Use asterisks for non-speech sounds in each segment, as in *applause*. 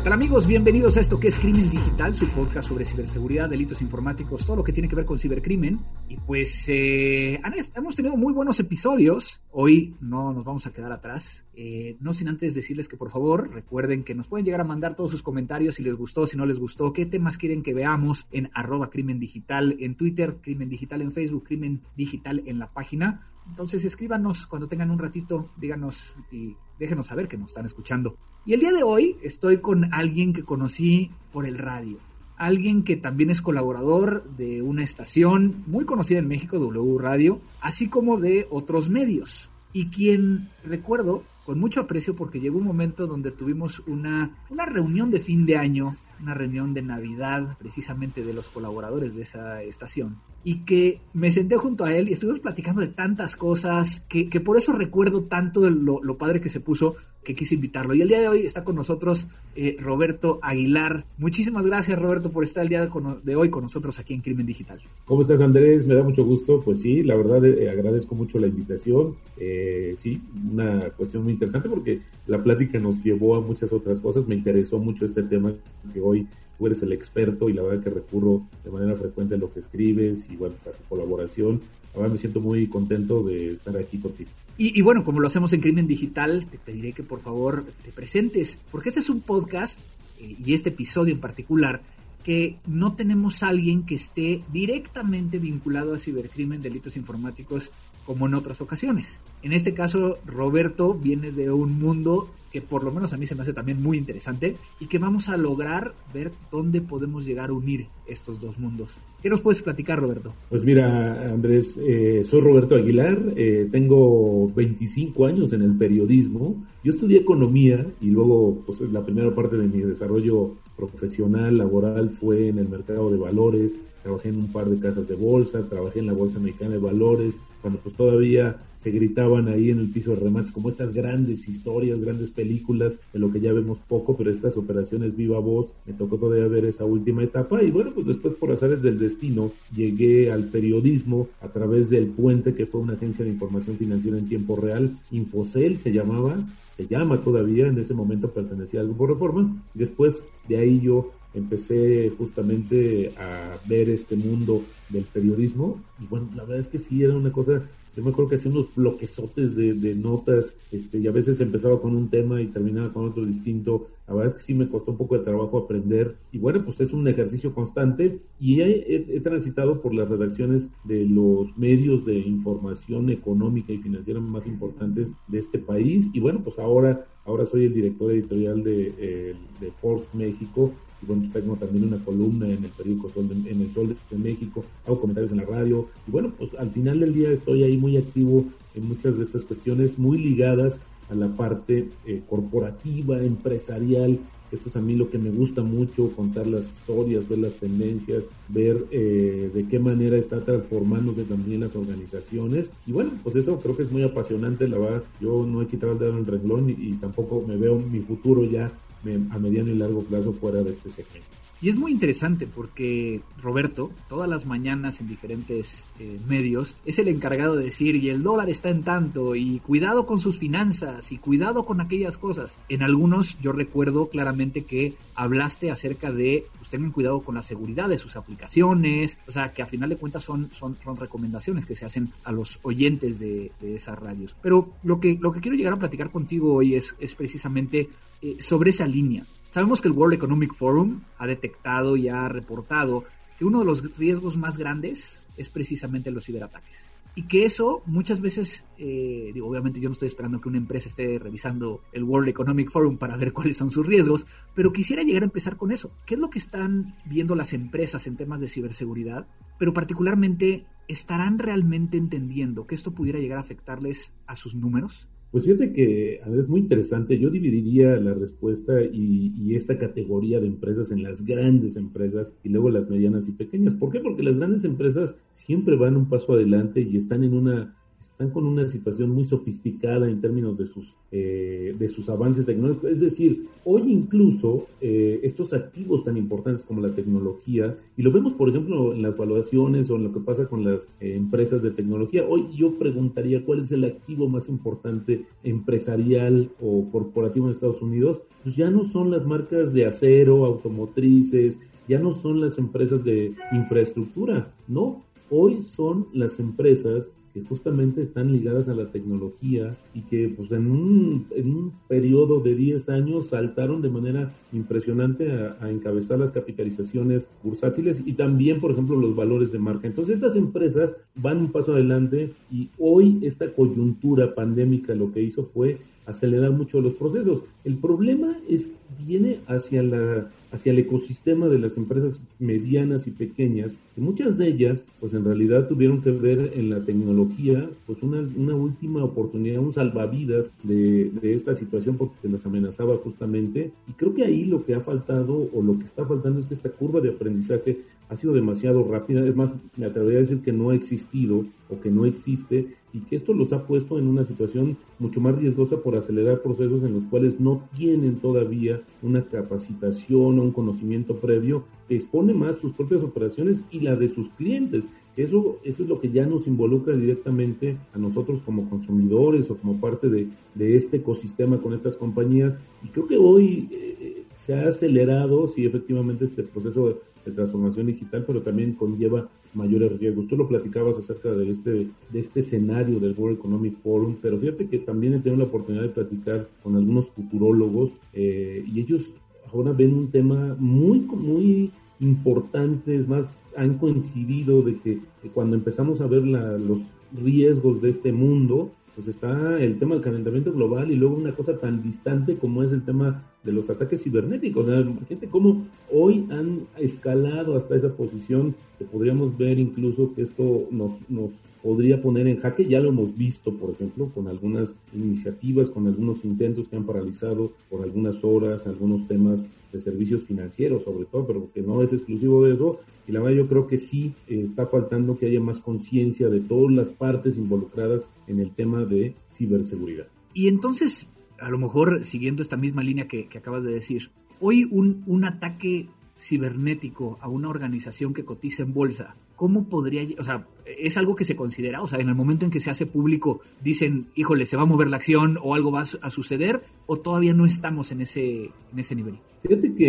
¿Qué tal amigos? Bienvenidos a esto que es Crimen Digital, su podcast sobre ciberseguridad, delitos informáticos, todo lo que tiene que ver con cibercrimen. Y pues eh, hemos tenido muy buenos episodios. Hoy no nos vamos a quedar atrás. Eh, no sin antes decirles que por favor recuerden que nos pueden llegar a mandar todos sus comentarios si les gustó, si no les gustó, qué temas quieren que veamos en arroba crimen digital en Twitter, crimen digital en Facebook, crimen digital en la página. Entonces escríbanos cuando tengan un ratito, díganos y déjenos saber que nos están escuchando. Y el día de hoy estoy con alguien que conocí por el radio. Alguien que también es colaborador de una estación muy conocida en México, W Radio, así como de otros medios. Y quien recuerdo con mucho aprecio porque llegó un momento donde tuvimos una, una reunión de fin de año, una reunión de Navidad precisamente de los colaboradores de esa estación y que me senté junto a él y estuvimos platicando de tantas cosas que, que por eso recuerdo tanto de lo, lo, padre que se puso que quise invitarlo. Y el día de hoy está con nosotros eh, Roberto Aguilar. Muchísimas gracias Roberto por estar el día de, de, hoy con nosotros aquí en Crimen Digital. ¿Cómo estás Andrés? Me da mucho gusto. Pues sí, la verdad eh, agradezco mucho la invitación. Eh, sí, una cuestión muy interesante porque la plática nos llevó a muchas otras cosas. Me interesó mucho este tema que hoy tú eres el experto y la verdad que recurro de manera frecuente a lo que escribes y bueno, a tu colaboración. Ahora me siento muy contento de estar aquí contigo. Y, bueno, como lo hacemos en Crimen Digital, te pediré que por favor te presentes, porque este es un podcast eh, y este episodio en particular que no tenemos a alguien que esté directamente vinculado a cibercrimen, delitos informáticos, como en otras ocasiones. En este caso, Roberto viene de un mundo que por lo menos a mí se me hace también muy interesante y que vamos a lograr ver dónde podemos llegar a unir estos dos mundos. ¿Qué nos puedes platicar, Roberto? Pues mira, Andrés, eh, soy Roberto Aguilar, eh, tengo 25 años en el periodismo. Yo estudié economía y luego pues, la primera parte de mi desarrollo profesional, laboral, fue en el mercado de valores. Trabajé en un par de casas de bolsa, trabajé en la Bolsa Mexicana de Valores, cuando pues todavía se gritaban ahí en el piso de remates como estas grandes historias, grandes películas, de lo que ya vemos poco, pero estas operaciones viva voz, me tocó todavía ver esa última etapa y bueno, pues después por azares del destino llegué al periodismo a través del Puente, que fue una agencia de información financiera en tiempo real, Infocel se llamaba, se llama todavía, en ese momento pertenecía al Grupo Reforma, después de ahí yo empecé justamente a ver este mundo del periodismo. Y bueno, la verdad es que sí era una cosa yo me acuerdo que hacía unos bloquezotes de, de, notas, este, y a veces empezaba con un tema y terminaba con otro distinto. La verdad es que sí me costó un poco de trabajo aprender. Y bueno, pues es un ejercicio constante. Y he, he, transitado por las redacciones de los medios de información económica y financiera más importantes de este país. Y bueno, pues ahora, ahora soy el director editorial de, eh, de Forbes México bueno, pues tengo también una columna en el periódico Sol de, en el Sol de México, hago comentarios en la radio, y bueno, pues al final del día estoy ahí muy activo en muchas de estas cuestiones muy ligadas a la parte eh, corporativa, empresarial, esto es a mí lo que me gusta mucho, contar las historias, ver las tendencias, ver eh, de qué manera está transformándose también las organizaciones. Y bueno, pues eso creo que es muy apasionante, la verdad. Yo no he quitado el dedo en el renglón y, y tampoco me veo mi futuro ya a mediano y largo plazo fuera de este segmento. Y es muy interesante porque Roberto, todas las mañanas en diferentes eh, medios, es el encargado de decir, y el dólar está en tanto, y cuidado con sus finanzas, y cuidado con aquellas cosas. En algunos yo recuerdo claramente que hablaste acerca de, pues tengan cuidado con la seguridad de sus aplicaciones, o sea, que a final de cuentas son, son, son recomendaciones que se hacen a los oyentes de, de, esas radios. Pero lo que, lo que quiero llegar a platicar contigo hoy es, es precisamente eh, sobre esa línea. Sabemos que el World Economic Forum ha detectado y ha reportado que uno de los riesgos más grandes es precisamente los ciberataques. Y que eso muchas veces, eh, digo, obviamente yo no estoy esperando que una empresa esté revisando el World Economic Forum para ver *laughs* cuáles son sus riesgos, pero quisiera llegar a empezar con eso. ¿Qué es lo que están viendo las empresas en temas de ciberseguridad? Pero particularmente, ¿estarán realmente entendiendo que esto pudiera llegar a afectarles a sus números? Pues fíjate que es muy interesante. Yo dividiría la respuesta y, y, esta categoría de empresas en las grandes empresas y luego las medianas y pequeñas. ¿Por qué? Porque las grandes empresas siempre van un paso adelante y están en una están con una situación muy sofisticada en términos de sus, eh, de sus avances tecnológicos. Es decir, hoy incluso eh, estos activos tan importantes como la tecnología, y lo vemos por ejemplo en las valuaciones o en lo que pasa con las eh, empresas de tecnología, hoy yo preguntaría cuál es el activo más importante empresarial o corporativo en Estados Unidos, pues ya no son las marcas de acero, automotrices, ya no son las empresas de infraestructura, no, hoy son las empresas que justamente están ligadas a la tecnología y que pues en un, en un periodo de 10 años saltaron de manera impresionante a, encabezar las capitalizaciones bursátiles y también, por ejemplo, los valores de marca. Entonces estas empresas van un paso adelante y hoy esta coyuntura pandémica lo que hizo fue acelerar mucho los procesos. El problema es viene hacia la hacia el ecosistema de las empresas medianas y pequeñas, que muchas de ellas, pues en realidad tuvieron que ver en la tecnología, pues una, una última oportunidad, un salvavidas de, de esta situación porque las amenazaba justamente. Y creo que ahí lo que ha faltado o lo que está faltando es que esta curva de aprendizaje ha sido demasiado rápida, es más, me atrevería a decir que no ha existido o que no existe y que esto los ha puesto en una situación mucho más riesgosa por acelerar procesos en los cuales no tienen todavía una capacitación o un conocimiento previo que expone más sus propias operaciones y la de sus clientes. Eso, eso es lo que ya nos involucra directamente a nosotros como consumidores o como parte de, de este ecosistema con estas compañías. Y creo que hoy eh, se ha acelerado, sí, efectivamente, este proceso de de transformación digital, pero también conlleva mayores riesgos. Tú lo platicabas acerca de este, de este escenario del World Economic Forum, pero fíjate que también he tenido la oportunidad de platicar con algunos futurólogos eh, y ellos ahora ven un tema muy, muy importante, es más, han coincidido de que, cuando empezamos a ver los riesgos de este mundo, pues está el tema del calentamiento global y luego una cosa tan distante como es el tema de los ataques cibernéticos. O sea, gente cómo hoy han escalado hasta esa posición que podríamos ver incluso que esto nos, nos podría poner en jaque. Ya lo hemos visto, por ejemplo, con algunas iniciativas, con algunos intentos que han paralizado por algunas horas algunos temas de servicios financieros, sobre todo, pero que no es exclusivo de eso. Y la verdad yo creo que sí eh, está faltando que haya más conciencia de todas las partes involucradas en el tema de ciberseguridad. Y entonces, a lo mejor siguiendo esta misma línea que, acabas de decir, hoy un ataque cibernético a una organización que cotiza en bolsa, ¿cómo podría, o sea, es algo que se considera, o sea, en el momento en que se hace público, dicen, híjole, se va a mover la acción o algo va a suceder, o todavía no estamos en ese, en ese nivel? Fíjate que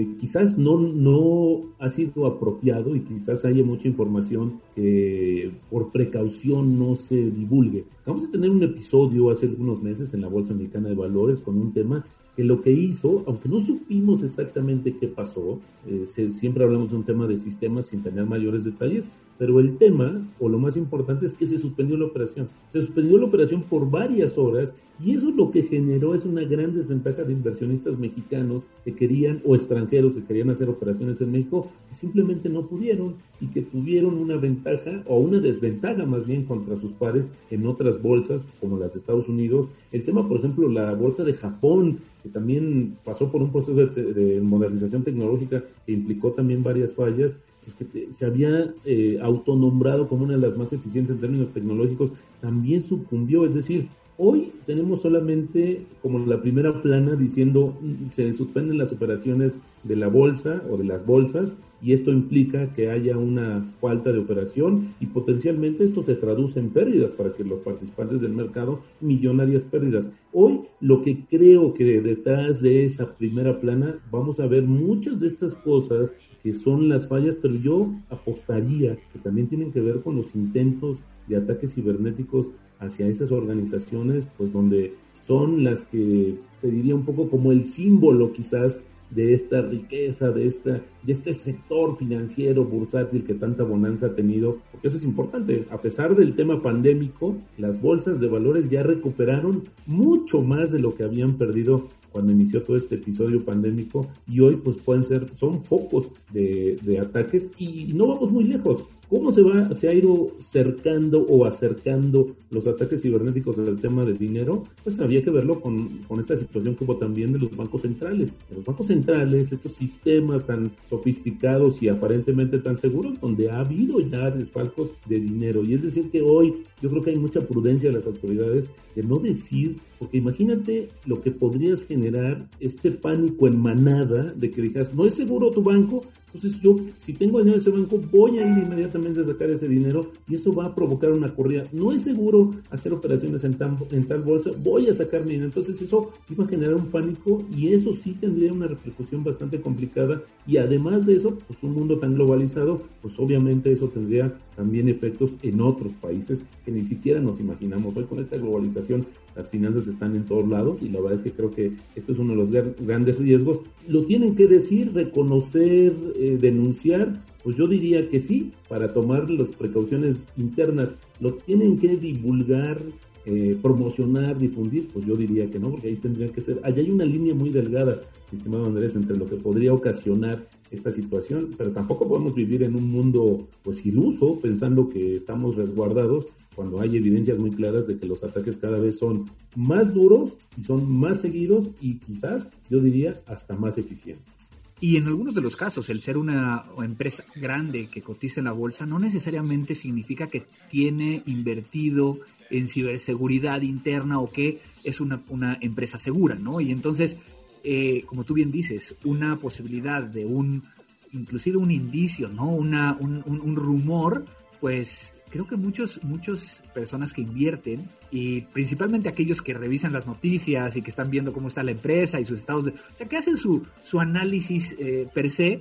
eh, quizás no, no ha sido apropiado y quizás haya mucha información que por precaución no se divulgue. Vamos a tener un episodio hace algunos meses en la Bolsa Americana de Valores con un tema que lo que hizo, aunque no supimos exactamente qué pasó, eh, siempre hablamos de un tema de sistemas sin tener mayores detalles, pero el tema, o lo más importante, es que se suspendió la operación. Se suspendió la operación por varias horas y eso lo que generó es una gran desventaja de inversionistas mexicanos que querían, o extranjeros que querían hacer operaciones en México, que simplemente no pudieron y que tuvieron una ventaja o una desventaja más bien contra sus pares en otras bolsas como las de Estados Unidos. El tema, por ejemplo, la bolsa de Japón, que también pasó por un proceso de, modernización tecnológica que implicó también varias fallas, que se había eh, autonombrado como una de las más eficientes en términos tecnológicos, también sucumbió. Es decir, hoy tenemos solamente como la primera plana diciendo mm, se suspenden las operaciones de la bolsa o de las bolsas y esto implica que haya una falta de operación y potencialmente esto se traduce en pérdidas para que los participantes del mercado, millonarias pérdidas. Hoy lo que creo que detrás de esa primera plana vamos a ver muchas de estas cosas que son las fallas, pero yo apostaría que también tienen que ver con los intentos de ataques cibernéticos hacia esas organizaciones, pues donde son las que te diría un poco como el símbolo quizás de esta riqueza, de, esta, de este sector financiero bursátil que tanta bonanza ha tenido, porque eso es importante. A pesar del tema pandémico, las bolsas de valores ya recuperaron mucho más de lo que habían perdido cuando inició todo este episodio pandémico y hoy pues pueden ser, son focos de, de ataques y no vamos muy lejos ¿Cómo se, va, se ha ido cercando o acercando los ataques cibernéticos al tema del dinero? Pues había que verlo con, con esta situación como también de los bancos centrales. los bancos centrales, estos sistemas tan sofisticados y aparentemente tan seguros, donde ha habido ya desfalcos de dinero. Y es decir que hoy yo creo que hay mucha prudencia de las autoridades de no decir, porque imagínate lo que podrías generar este pánico en manada de que digas, no es seguro tu banco, entonces yo, si tengo dinero en ese banco, voy a ir inmediatamente a sacar ese dinero y eso va a provocar una corrida. No es seguro hacer operaciones en, en tal bolsa, voy a sacar mi dinero. Entonces eso iba a generar un pánico y eso sí tendría una repercusión bastante complicada. Y además de eso, pues un mundo tan globalizado, pues obviamente eso tendría también efectos en otros países que ni siquiera nos imaginamos. Hoy con esta globalización las finanzas están en todos lados y la verdad es que creo que esto es uno de los grandes riesgos. Lo tienen que decir, reconocer, eh, denunciar, pues yo diría que sí, para tomar las precauciones internas. Lo tienen que divulgar, eh, promocionar, difundir, pues yo diría que no, porque ahí tendrían que ser, allá hay una línea muy delgada, estimado Andrés, entre lo que podría ocasionar esta situación, pero tampoco podemos vivir en un mundo pues iluso pensando que estamos resguardados cuando hay evidencias muy claras de que los ataques cada vez son más duros y son más seguidos y quizás, yo diría, hasta más eficientes. Y en algunos de los casos, el ser una empresa grande que cotiza en la bolsa no necesariamente significa que tiene invertido en ciberseguridad interna o que es una, empresa segura, ¿no? Y entonces, eh, como tú bien dices, una posibilidad de un, inclusive un indicio, ¿no? Una, un, un rumor, pues creo que muchos, muchas personas que invierten, y principalmente aquellos que revisan las noticias y que están viendo cómo está la empresa y sus estados de... O sea, que hacen su, su análisis eh, per se,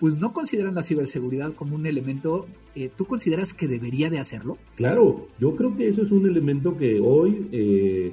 pues no consideran la ciberseguridad como un elemento, eh, ¿tú consideras que debería de hacerlo? Claro, yo creo que eso es un elemento que hoy, eh,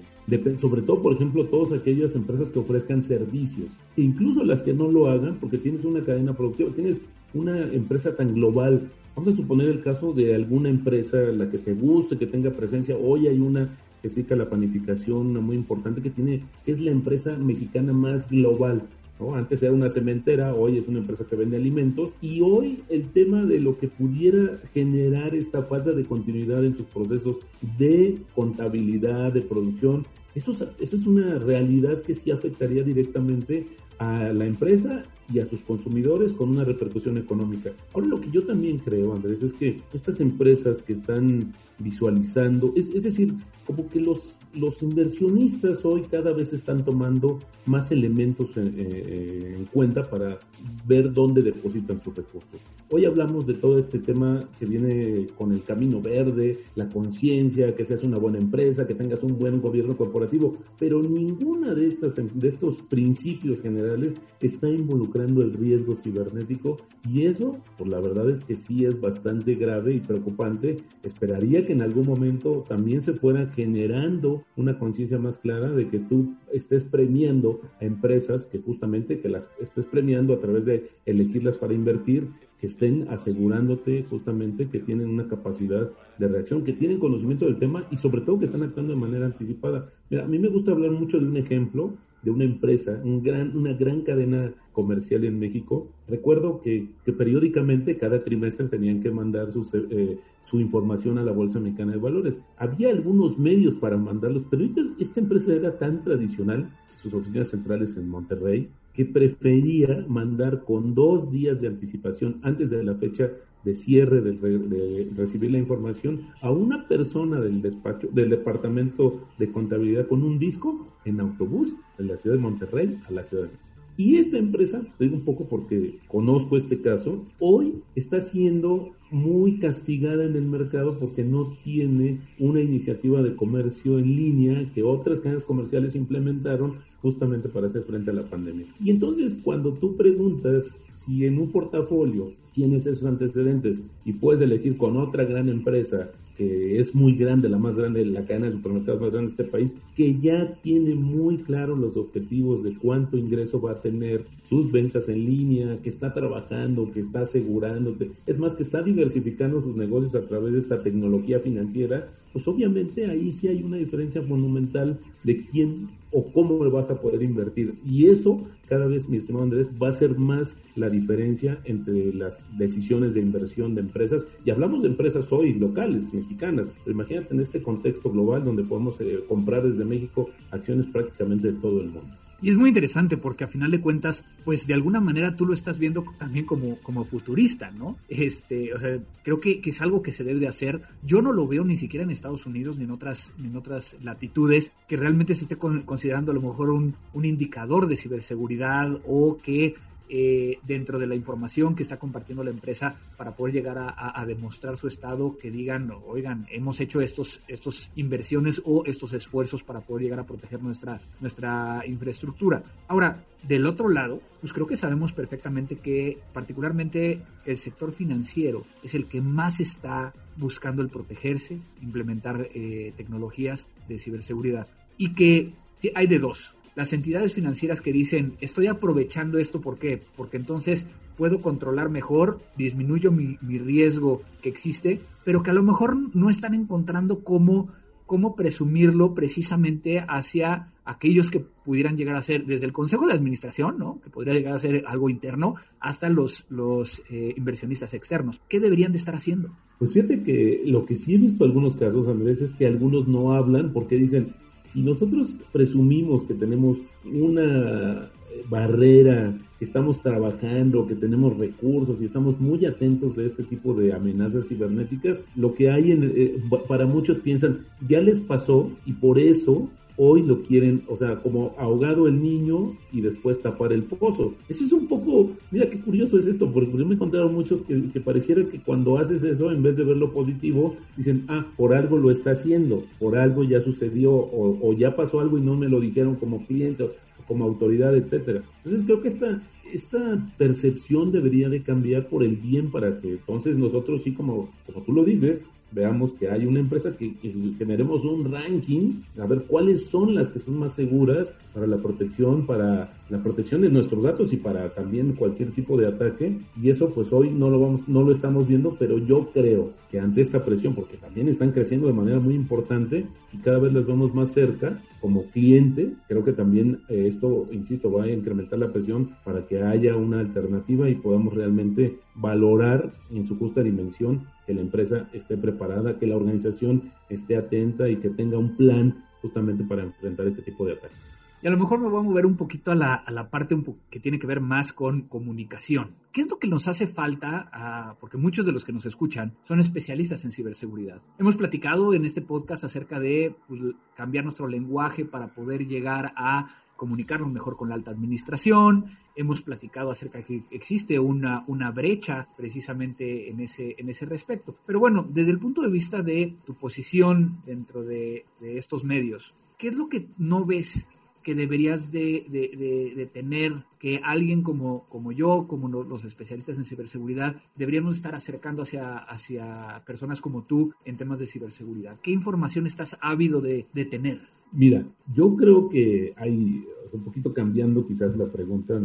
sobre todo, por ejemplo, todas aquellas empresas que ofrezcan servicios, incluso las que no lo hagan, porque tienes una cadena productiva, tienes una empresa tan global Vamos a suponer el caso de alguna empresa, la que te guste, que tenga presencia. Hoy hay una que se la panificación, una muy importante que tiene, que es la empresa mexicana más global. ¿no? Antes era una cementera, hoy es una empresa que vende alimentos y hoy el tema de lo que pudiera generar esta falta de continuidad en sus procesos de contabilidad, de producción, eso eso es una realidad que sí afectaría directamente a la empresa y a sus consumidores con una repercusión económica. Ahora lo que yo también creo, Andrés, es que estas empresas que están visualizando, es, es decir, como que los, los inversionistas hoy cada vez están tomando más elementos en, eh, en cuenta para ver dónde depositan sus recursos. Hoy hablamos de todo este tema que viene con el camino verde, la conciencia, que seas una buena empresa, que tengas un buen gobierno corporativo, pero ninguna de, estas, de estos principios generales está involucrando el riesgo cibernético y eso, pues la verdad es que sí es bastante grave y preocupante. Esperaría que en algún momento también se fuera generando una conciencia más clara de que tú estés premiando a empresas que justamente que las estés premiando a través de elegirlas para invertir que estén asegurándote justamente que tienen una capacidad de reacción, que tienen conocimiento del tema y sobre todo que están actuando de manera anticipada. Mira, a mí me gusta hablar mucho de un ejemplo de una empresa, un gran, una gran cadena comercial en México. Recuerdo que, que periódicamente, cada trimestre, tenían que mandar eh, su información a la Bolsa Mexicana de Valores. Había algunos medios para mandarlos, pero esta empresa era tan tradicional, sus oficinas centrales en Monterrey, que prefería mandar con dos días de anticipación antes de la fecha de cierre de, recibir la información a una persona del despacho del departamento de contabilidad con un disco en autobús de la ciudad de Monterrey a la ciudad de México. Y esta empresa, te digo un poco porque conozco este caso, hoy está siendo muy castigada en el mercado porque no tiene una iniciativa de comercio en línea que otras cadenas comerciales implementaron justamente para hacer frente a la pandemia. Y entonces cuando tú preguntas si en un portafolio tienes esos antecedentes y puedes elegir con otra gran empresa que es muy grande, la más grande, la cadena de supermercados más grande de este país, que ya tiene muy claros los objetivos de cuánto ingreso va a tener, sus ventas en línea, que está trabajando, que está asegurándote, es más, que está diversificando sus negocios a través de esta tecnología financiera, pues obviamente ahí sí hay una diferencia monumental de quién o cómo vas a poder invertir. Y eso cada vez, mi estimado Andrés, va a ser más la diferencia entre las decisiones de inversión de empresas. Y hablamos de empresas hoy locales, mexicanas. Pero imagínate en este contexto global donde podemos eh, comprar desde México acciones prácticamente de todo el mundo. Y es muy interesante porque a final de cuentas, pues de alguna manera tú lo estás viendo también como, como futurista, ¿no? Este, o sea, creo que, es algo que se debe de hacer. Yo no lo veo ni siquiera en Estados Unidos ni en otras, en otras latitudes que realmente se esté considerando a lo mejor un, un indicador de ciberseguridad o que eh, dentro de la información que está compartiendo la empresa para poder llegar a, demostrar su estado, que digan, oigan, hemos hecho estos, estos inversiones o estos esfuerzos para poder llegar a proteger nuestra, nuestra infraestructura. Ahora, del otro lado, pues creo que sabemos perfectamente que particularmente el sector financiero es el que más está buscando el protegerse, implementar eh, tecnologías de ciberseguridad y que hay de dos las entidades financieras que dicen, estoy aprovechando esto, ¿por qué? Porque entonces puedo controlar mejor, disminuyo mi, riesgo que existe, pero que a lo mejor no están encontrando cómo, cómo presumirlo precisamente hacia aquellos que pudieran llegar a ser desde el Consejo de Administración, ¿no? que podría llegar a ser algo interno, hasta los, los eh, inversionistas externos. ¿Qué deberían de estar haciendo? Pues fíjate que lo que sí he visto en algunos casos, Andrés, es que algunos no hablan porque dicen, si nosotros presumimos que tenemos una barrera, que estamos trabajando, que tenemos recursos y estamos muy atentos de este tipo de amenazas cibernéticas, lo que hay en, eh, para muchos piensan, ya les pasó y por eso hoy lo quieren, o sea, como ahogado el niño y después tapar el pozo. Eso es un poco, mira qué curioso es esto, porque yo me he encontrado muchos que, pareciera que cuando haces eso, en vez de ver lo positivo, dicen, ah, por algo lo está haciendo, por algo ya sucedió, o, ya pasó algo y no me lo dijeron como cliente o como autoridad, etcétera. Entonces creo que esta, esta percepción debería de cambiar por el bien para que entonces nosotros sí, como, como tú lo dices, veamos que hay una empresa que, generemos un ranking, a ver cuáles son las que son más seguras para la protección, para la protección de nuestros datos y para también cualquier tipo de ataque. Y eso pues hoy no lo vamos, no lo estamos viendo, pero yo creo que ante esta presión, porque también están creciendo de manera muy importante y cada vez las vemos más cerca como cliente, creo que también eh, esto, insisto, va a incrementar la presión para que haya una alternativa y podamos realmente valorar en su justa dimensión que la empresa esté preparada, que la organización esté atenta y que tenga un plan justamente para enfrentar este tipo de ataques. Y a lo mejor me voy a mover un poquito a la, parte que tiene que ver más con comunicación. ¿Qué es lo que nos hace falta? porque muchos de los que nos escuchan son especialistas en ciberseguridad. Hemos platicado en este podcast acerca de pues, cambiar nuestro lenguaje para poder llegar a comunicarnos mejor con la alta administración. Hemos platicado acerca de que existe una, una brecha precisamente en ese, en ese respecto. Pero bueno, desde el punto de vista de tu posición dentro de, estos medios, ¿qué es lo que no ves deberías de, tener, que alguien como, como yo, como los especialistas en ciberseguridad, deberíamos estar acercando hacia, hacia personas como tú en temas de ciberseguridad? ¿Qué información estás ávido de, tener? Mira, yo creo que hay, un poquito cambiando quizás la pregunta,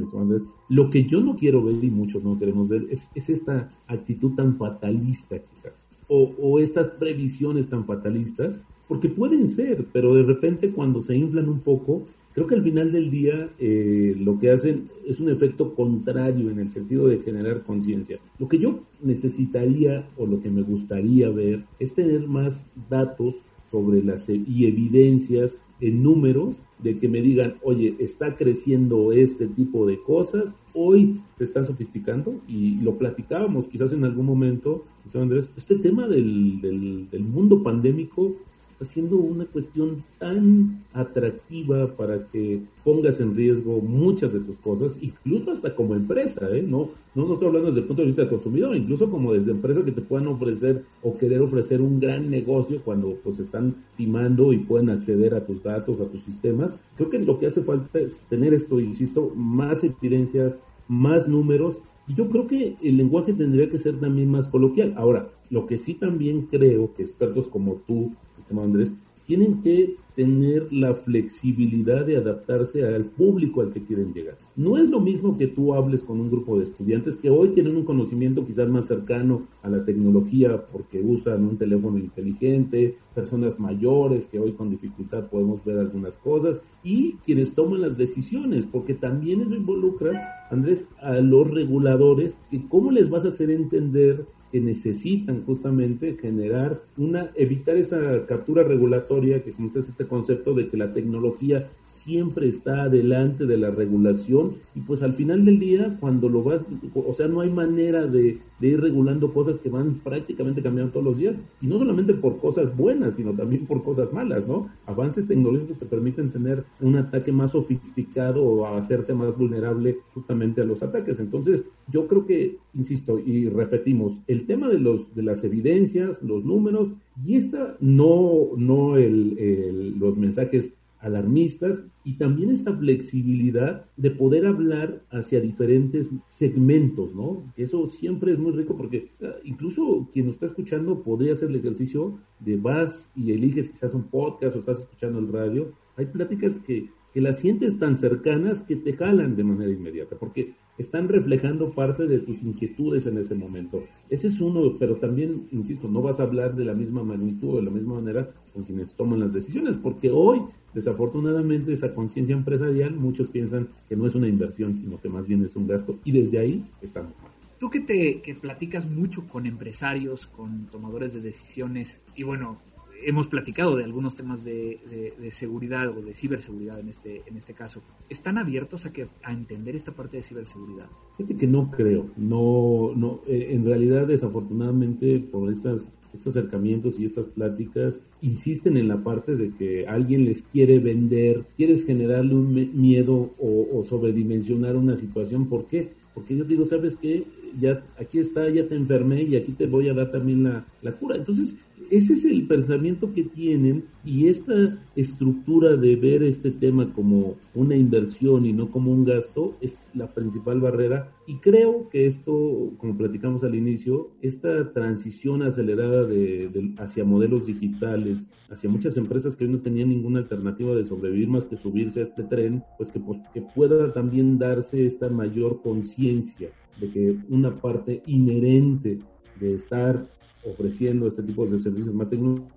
lo que yo no quiero ver y muchos no queremos ver es, esta actitud tan fatalista quizás, o, estas previsiones tan fatalistas, porque pueden ser, pero de repente cuando se inflan un poco, creo que al final del día eh, lo que hacen es un efecto contrario en el sentido de generar conciencia. Lo que yo necesitaría o lo que me gustaría ver es tener más datos sobre las e, y evidencias en números de que me digan, oye, está creciendo este tipo de cosas, hoy se están sofisticando y lo platicábamos quizás en algún momento, Andrés, este tema del, del, del mundo pandémico está siendo una cuestión tan atractiva para que pongas en riesgo muchas de tus cosas, incluso hasta como empresa, ¿eh? No, no, no estoy hablando desde el punto de vista del consumidor, incluso como desde empresas que te puedan ofrecer o querer ofrecer un gran negocio cuando pues están timando y pueden acceder a tus datos, a tus sistemas. Creo que lo que hace falta es tener esto, insisto, más evidencias, más números y yo creo que el lenguaje tendría que ser también más coloquial. Ahora, lo que sí también creo que expertos como tú, Andrés, tienen que tener la flexibilidad de adaptarse al público al que quieren llegar. No es lo mismo que tú hables con un grupo de estudiantes que hoy tienen un conocimiento quizás más cercano a la tecnología porque usan un teléfono inteligente, personas mayores que hoy con dificultad podemos ver algunas cosas y quienes toman las decisiones, porque también eso involucra, Andrés, a los reguladores y cómo les vas a hacer entender que necesitan justamente generar una, evitar esa captura regulatoria que conoces este concepto de que la tecnología siempre está adelante de la regulación y pues al final del día cuando lo vas, o sea, no hay manera de, ir regulando cosas que van prácticamente cambiando todos los días y no solamente por cosas buenas, sino también por cosas malas, ¿no? Avances tecnológicos te permiten tener un ataque más sofisticado o hacerte más vulnerable justamente a los ataques. Entonces, yo creo que, insisto y repetimos, el tema de los de las evidencias, los números y esta no no el, los mensajes alarmistas y también esta flexibilidad de poder hablar hacia diferentes segmentos, ¿no? Eso siempre es muy rico porque ah, incluso quien está escuchando podría hacer el ejercicio de vas y eliges quizás un podcast o estás escuchando el radio. Hay pláticas que, que las sientes tan cercanas que te jalan de manera inmediata porque están reflejando parte de tus inquietudes en ese momento. Ese es uno, pero también, insisto, no vas a hablar de la misma magnitud o de la misma manera con quienes toman las decisiones, porque hoy Desafortunadamente, esa conciencia empresarial, muchos piensan que no es una inversión, sino que más bien es un gasto, y desde ahí estamos. Tú que te que platicas mucho con empresarios, con tomadores de decisiones, y bueno, hemos platicado de algunos temas de, seguridad o de ciberseguridad en este, en este caso. ¿Están abiertos a, que, a entender esta parte de ciberseguridad? Fíjate que no creo. No, no, eh, en realidad, desafortunadamente, por estas estos acercamientos y estas pláticas insisten en la parte de que alguien les quiere vender, quieres generarle un miedo o, sobredimensionar una situación. ¿Por qué? Porque yo digo, ¿sabes qué? Ya aquí está, ya te enfermé y aquí te voy a dar también la, la cura. Entonces, ese es el pensamiento que tienen y esta estructura de ver este tema como una inversión y no como un gasto es la principal barrera. Y creo que esto, como platicamos al inicio, esta transición acelerada de, hacia modelos digitales, hacia muchas empresas que hoy no tenían ninguna alternativa de sobrevivir más que subirse a este tren, pues que, pues, que pueda también darse esta mayor conciencia de que una parte inherente de estar ofreciendo este tipo de servicios más tecnológicos,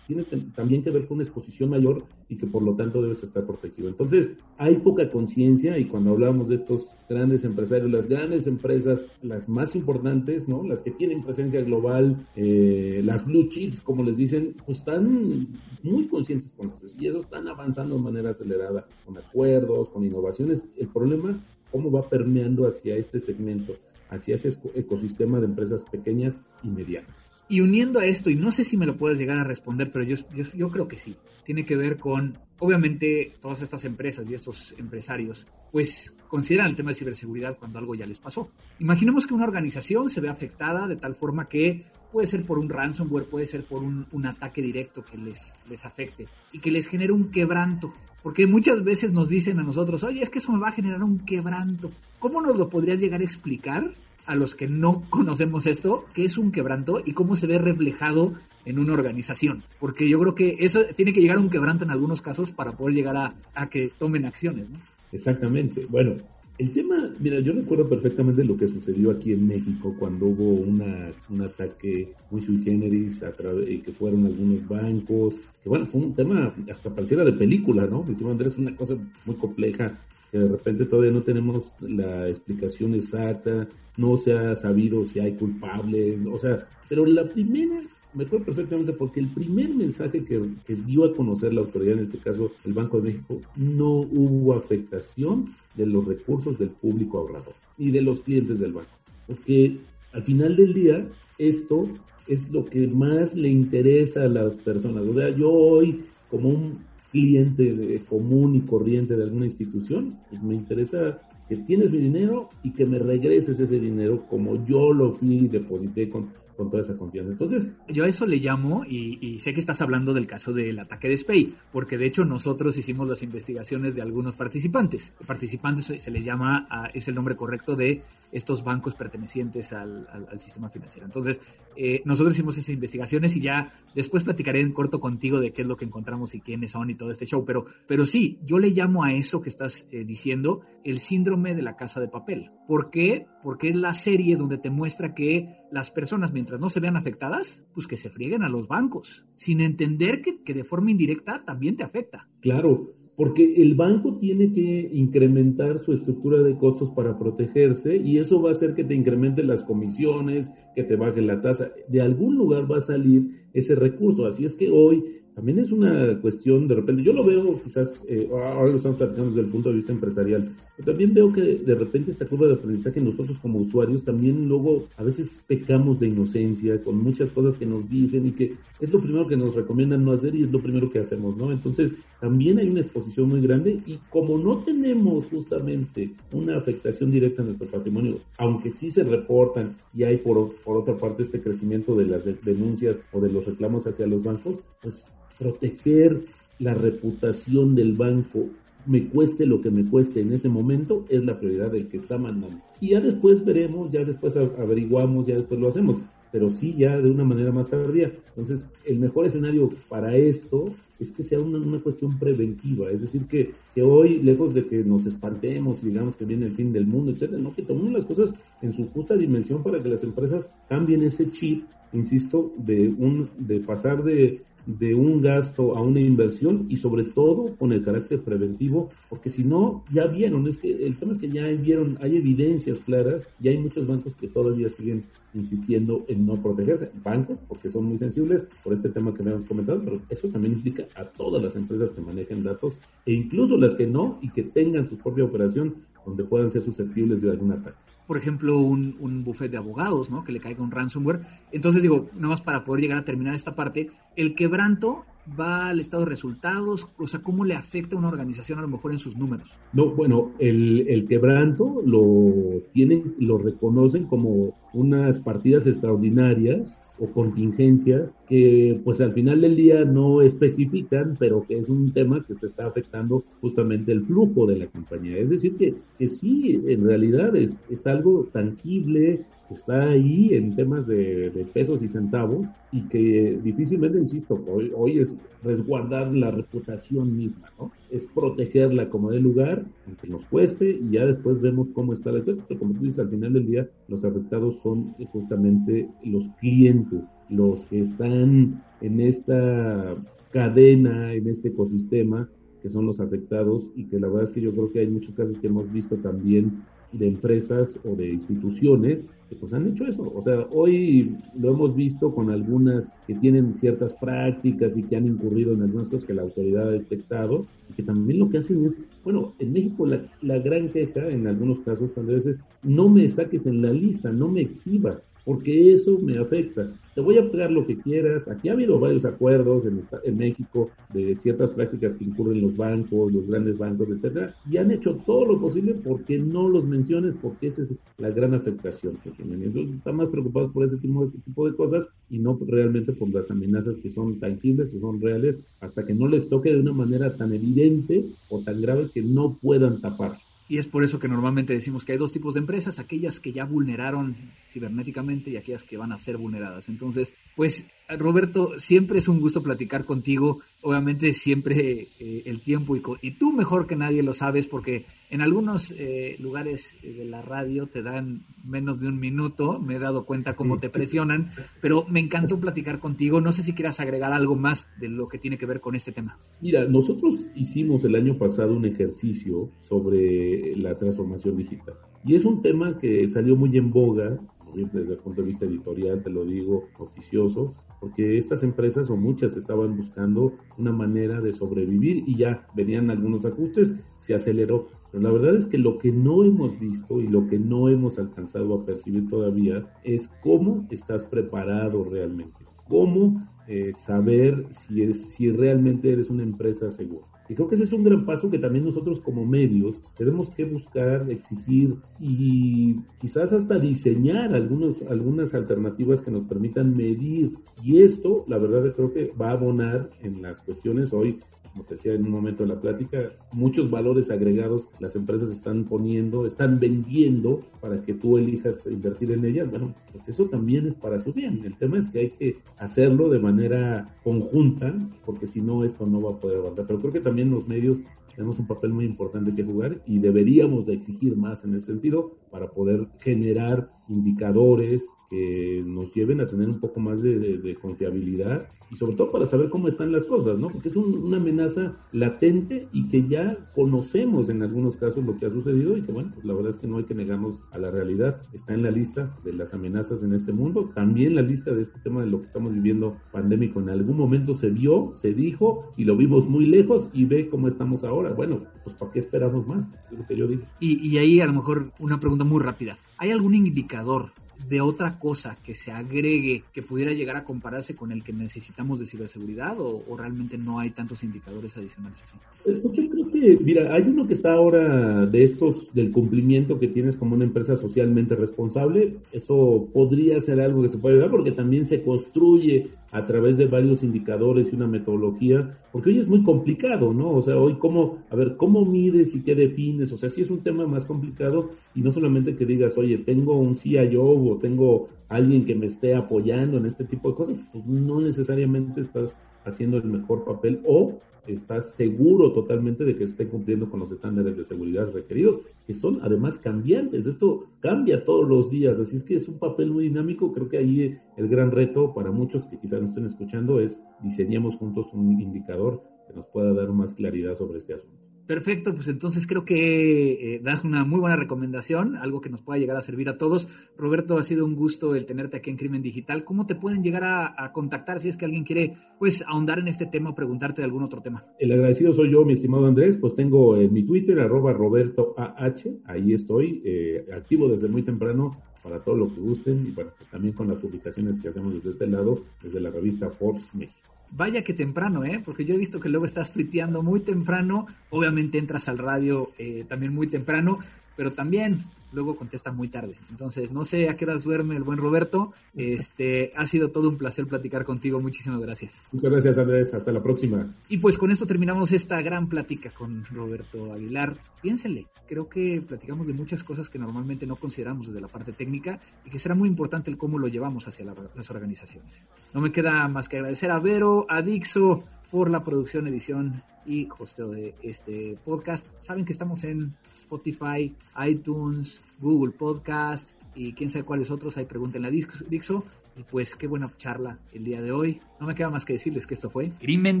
tiene también que ver con una exposición mayor y que por lo tanto debes estar protegido. Entonces, hay poca conciencia y cuando hablamos de estos grandes empresarios, las grandes empresas, las más importantes, ¿no? Las que tienen presencia global, eh, las blue chips, como les dicen, pues están muy conscientes con eso y eso están avanzando de manera acelerada, con acuerdos, con innovaciones. El problema, cómo va permeando hacia este segmento hacia ese ecosistema de empresas pequeñas y medianas. Y uniendo a esto, y no sé si me lo puedes llegar a responder, pero yo, yo, creo que sí, tiene que ver con, obviamente, todas estas empresas y estos empresarios, pues consideran el tema de ciberseguridad cuando algo ya les pasó. Imaginemos que una organización se ve afectada de tal forma que puede ser por un ransomware, puede ser por un, un ataque directo que les, les afecte y que les genere un quebranto porque muchas veces nos dicen a nosotros, oye, es que eso me va a generar un quebranto. ¿Cómo nos lo podrías llegar a explicar a los que no conocemos esto, qué es un quebranto y cómo se ve reflejado en una organización? Porque yo creo que eso tiene que llegar a un quebranto en algunos casos para poder llegar a, que tomen acciones. Exactamente. Bueno, el tema, mira, yo recuerdo perfectamente lo que sucedió aquí en México cuando hubo una, un ataque muy sui generis a que fueron algunos bancos, que bueno, fue un tema hasta pareciera de película, ¿no? Decimos Andrés, una cosa muy compleja que de repente todavía no tenemos la explicación exacta, no se ha sabido si hay culpables, o sea, pero la primera me acuerdo perfectamente porque el primer mensaje que, dio a conocer la autoridad, en este caso el Banco de México, no hubo afectación de los recursos del público ahorrador y de los clientes del banco. Porque al final del día, esto es lo que más le interesa a las personas. O sea, yo hoy, como un cliente común y corriente de alguna institución, pues me interesa que tienes mi dinero y que me regreses ese dinero como yo lo fui y deposité con, con toda esa confianza. Entonces, yo a eso le llamo, y, sé que estás hablando del caso del ataque de Spay, porque de hecho nosotros hicimos las investigaciones de algunos participantes. Participantes se les llama, es el nombre correcto de estos bancos pertenecientes al, sistema financiero. Entonces, eh, nosotros hicimos esas investigaciones y ya después platicaré en corto contigo de qué es lo que encontramos y quiénes son y todo este show. Pero, pero sí, yo le llamo a eso que estás eh, diciendo el síndrome de la casa de papel. ¿Por qué? Porque es la serie donde te muestra que las personas, mientras no se vean afectadas, pues que se frieguen a los bancos, sin entender que, que de forma indirecta también te afecta. Claro, porque el banco tiene que incrementar su estructura de costos para protegerse y eso va a hacer que te incrementen las comisiones, que te baje la tasa. De algún lugar va a salir ese recurso. Así es que hoy también es una cuestión, de repente, yo lo veo quizás, eh, ahora lo estamos platicando desde el punto de vista empresarial, pero también veo que de repente esta curva de aprendizaje nosotros como usuarios también luego a veces pecamos de inocencia con muchas cosas que nos dicen y que es lo primero que nos recomiendan no hacer y es lo primero que hacemos, ¿no? Entonces también hay una exposición muy grande y como no tenemos justamente una afectación directa a nuestro patrimonio, aunque sí se reportan y hay por, por otra parte este crecimiento de las denuncias o de los reclamos hacia los bancos, pues proteger la reputación del banco, me cueste lo que me cueste en ese momento, es la prioridad del que está mandando. Y ya después veremos, ya después averiguamos, ya después lo hacemos, pero sí ya de una manera más tardía. Entonces, el mejor escenario para esto es que sea una, una cuestión preventiva, es decir, que, que, hoy, lejos de que nos espantemos digamos que viene el fin del mundo, etcétera, no, que tomemos las cosas en su justa dimensión para que las empresas cambien ese chip, insisto, de, un, de pasar de de un gasto a una inversión y sobre todo con el carácter preventivo, porque si no, ya vieron, es que el tema es que ya vieron, hay evidencias claras y hay muchos bancos que todavía siguen insistiendo en no protegerse. Bancos, porque son muy sensibles por este tema que me hemos comentado, pero eso también implica a todas las empresas que manejen datos e incluso las que no y que tengan su propia operación donde puedan ser susceptibles de algún ataque por ejemplo, un, un buffet de abogados, ¿no? Que le caiga un ransomware. Entonces digo, nada más para poder llegar a terminar esta parte, el quebranto va al estado de resultados, o sea, cómo le afecta a una organización a lo mejor en sus números. No, bueno, el, el quebranto lo tienen, lo reconocen como unas partidas extraordinarias o contingencias que pues al final del día no especifican, pero que es un tema que se está afectando justamente el flujo de la compañía. Es decir, que, que sí, en realidad es, es algo tangible, está ahí en temas de, pesos y centavos y que difícilmente, insisto, hoy, hoy es resguardar la reputación misma, ¿no? Es protegerla como de lugar, aunque nos cueste, y ya después vemos cómo está la pero como tú dices, al final del día los afectados son justamente los clientes, los que están en esta cadena, en este ecosistema, que son los afectados y que la verdad es que yo creo que hay muchos casos que hemos visto también de empresas o de instituciones que pues han hecho eso. O sea, hoy lo hemos visto con algunas que tienen ciertas prácticas y que han incurrido en algunas cosas que la autoridad ha detectado y que también lo que hacen es, bueno, en México la, la gran queja en algunos casos, Andrés, es no me saques en la lista, no me exhibas porque eso me afecta. Te voy a pagar lo que quieras. Aquí ha habido varios acuerdos en, en México de ciertas prácticas que incurren los bancos, los grandes bancos, etcétera, y han hecho todo lo posible porque no los menciones, porque esa es la gran afectación que tienen. Entonces están más preocupados por ese tipo de, tipo de cosas y no realmente por las amenazas que son tangibles o son reales, hasta que no les toque de una manera tan evidente o tan grave que no puedan tapar. Y es por eso que normalmente decimos que hay dos tipos de empresas, aquellas que ya vulneraron cibernéticamente y aquellas que van a ser vulneradas. Entonces, pues Roberto, siempre es un gusto platicar contigo. Obviamente siempre eh, el tiempo y, y, tú mejor que nadie lo sabes porque en algunos eh, lugares eh, de la radio te dan menos de un minuto. Me he dado cuenta cómo te presionan, pero me encantó platicar contigo. No sé si quieras agregar algo más de lo que tiene que ver con este tema. Mira, nosotros hicimos el año pasado un ejercicio sobre la transformación digital y es un tema que salió muy en boga desde el punto de vista editorial, te lo digo, oficioso, porque estas empresas o muchas estaban buscando una manera de sobrevivir y ya venían algunos ajustes, se aceleró. Pero la verdad es que lo que no hemos visto y lo que no hemos alcanzado a percibir todavía es cómo estás preparado realmente, cómo eh, saber si, es, si realmente eres una empresa segura. Y creo que ese es un gran paso que también nosotros como medios tenemos que buscar, exigir y quizás hasta diseñar algunos, algunas alternativas que nos permitan medir. Y esto, la verdad, creo que va a abonar en las cuestiones hoy como te decía en un momento de la plática, muchos valores agregados las empresas están poniendo, están vendiendo para que tú elijas invertir en ellas. Bueno, pues eso también es para su bien. El tema es que hay que hacerlo de manera conjunta, porque si no, esto no va a poder avanzar. Pero creo que también los medios tenemos un papel muy importante que jugar y deberíamos de exigir más en ese sentido para poder generar indicadores que nos lleven a tener un poco más de, confiabilidad y sobre todo para saber cómo están las cosas, ¿no? Porque es una amenaza latente y que ya conocemos en algunos casos lo que ha sucedido y que bueno, pues la verdad es que no hay que negarnos a la realidad. Está en la lista de las amenazas en este mundo, también la lista de este tema de lo que estamos viviendo pandémico en algún momento se vio, se dijo y lo vimos muy lejos y ve cómo estamos ahora. Bueno, pues ¿para qué esperamos más? Es lo que yo digo. Y, y ahí a lo mejor una pregunta muy rápida. ¿Hay algún indicador de otra cosa que se agregue que pudiera llegar a compararse con el que necesitamos de ciberseguridad o, realmente no hay tantos indicadores adicionales así? Pues creo mira, hay uno que está ahora de estos, del cumplimiento que tienes como una empresa socialmente responsable. Eso podría ser algo que se puede ayudar porque también se construye a través de varios indicadores y una metodología, porque hoy es muy complicado, ¿no? O sea, hoy cómo, a ver, ¿cómo mides y qué defines? O sea, sí es un tema más complicado y no solamente que digas, oye, tengo un CIO o tengo alguien que me esté apoyando en este tipo de cosas, pues no necesariamente estás haciendo el mejor papel o estás seguro totalmente de que esté cumpliendo con los estándares de seguridad requeridos, que son además cambiantes. Esto cambia todos los días, así es que es un papel muy dinámico. Creo que ahí el gran reto para muchos que quizás nos estén escuchando es diseñemos juntos un indicador que nos pueda dar más claridad sobre este asunto. Perfecto, pues entonces creo que eh, das una muy buena recomendación, algo que nos pueda llegar a servir a todos. Roberto, ha sido un gusto el tenerte aquí en Crimen Digital. ¿Cómo te pueden llegar a, contactar si es que alguien quiere pues ahondar en este tema o preguntarte de algún otro tema? El agradecido soy yo, mi estimado Andrés, pues tengo en mi Twitter, arroba Roberto AH, ahí estoy, eh, activo desde muy temprano para todo lo que gusten y bueno, también con las publicaciones que hacemos desde este lado, desde la revista Forbes México. Vaya que temprano, ¿eh? Porque yo he visto que luego estás tuiteando muy temprano, obviamente entras al radio eh, también muy temprano, pero también luego contesta muy tarde. Entonces, no sé a qué horas duerme el buen Roberto. Este, ha sido todo un placer platicar contigo. Muchísimas gracias. Muchas gracias, Andrés. Hasta la próxima. Y pues con esto terminamos esta gran plática con Roberto Aguilar. Piénsenle, creo que platicamos de muchas cosas que normalmente no consideramos desde la parte técnica y que será muy importante el cómo lo llevamos hacia las organizaciones. No me queda más que agradecer a Vero, a Dixo, por la producción, edición y hosteo de este podcast. Saben que estamos en Spotify, iTunes, Google Podcast y quién sabe cuáles otros. Ahí pregúntenle a Dixo. Y pues qué buena charla el día de hoy. No me queda más que decirles que esto fue Crimen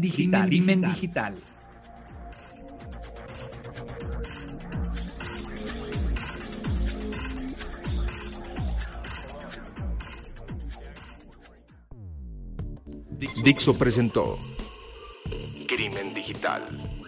Digital. Crimen Digital. Dixo presentó Crimen Digital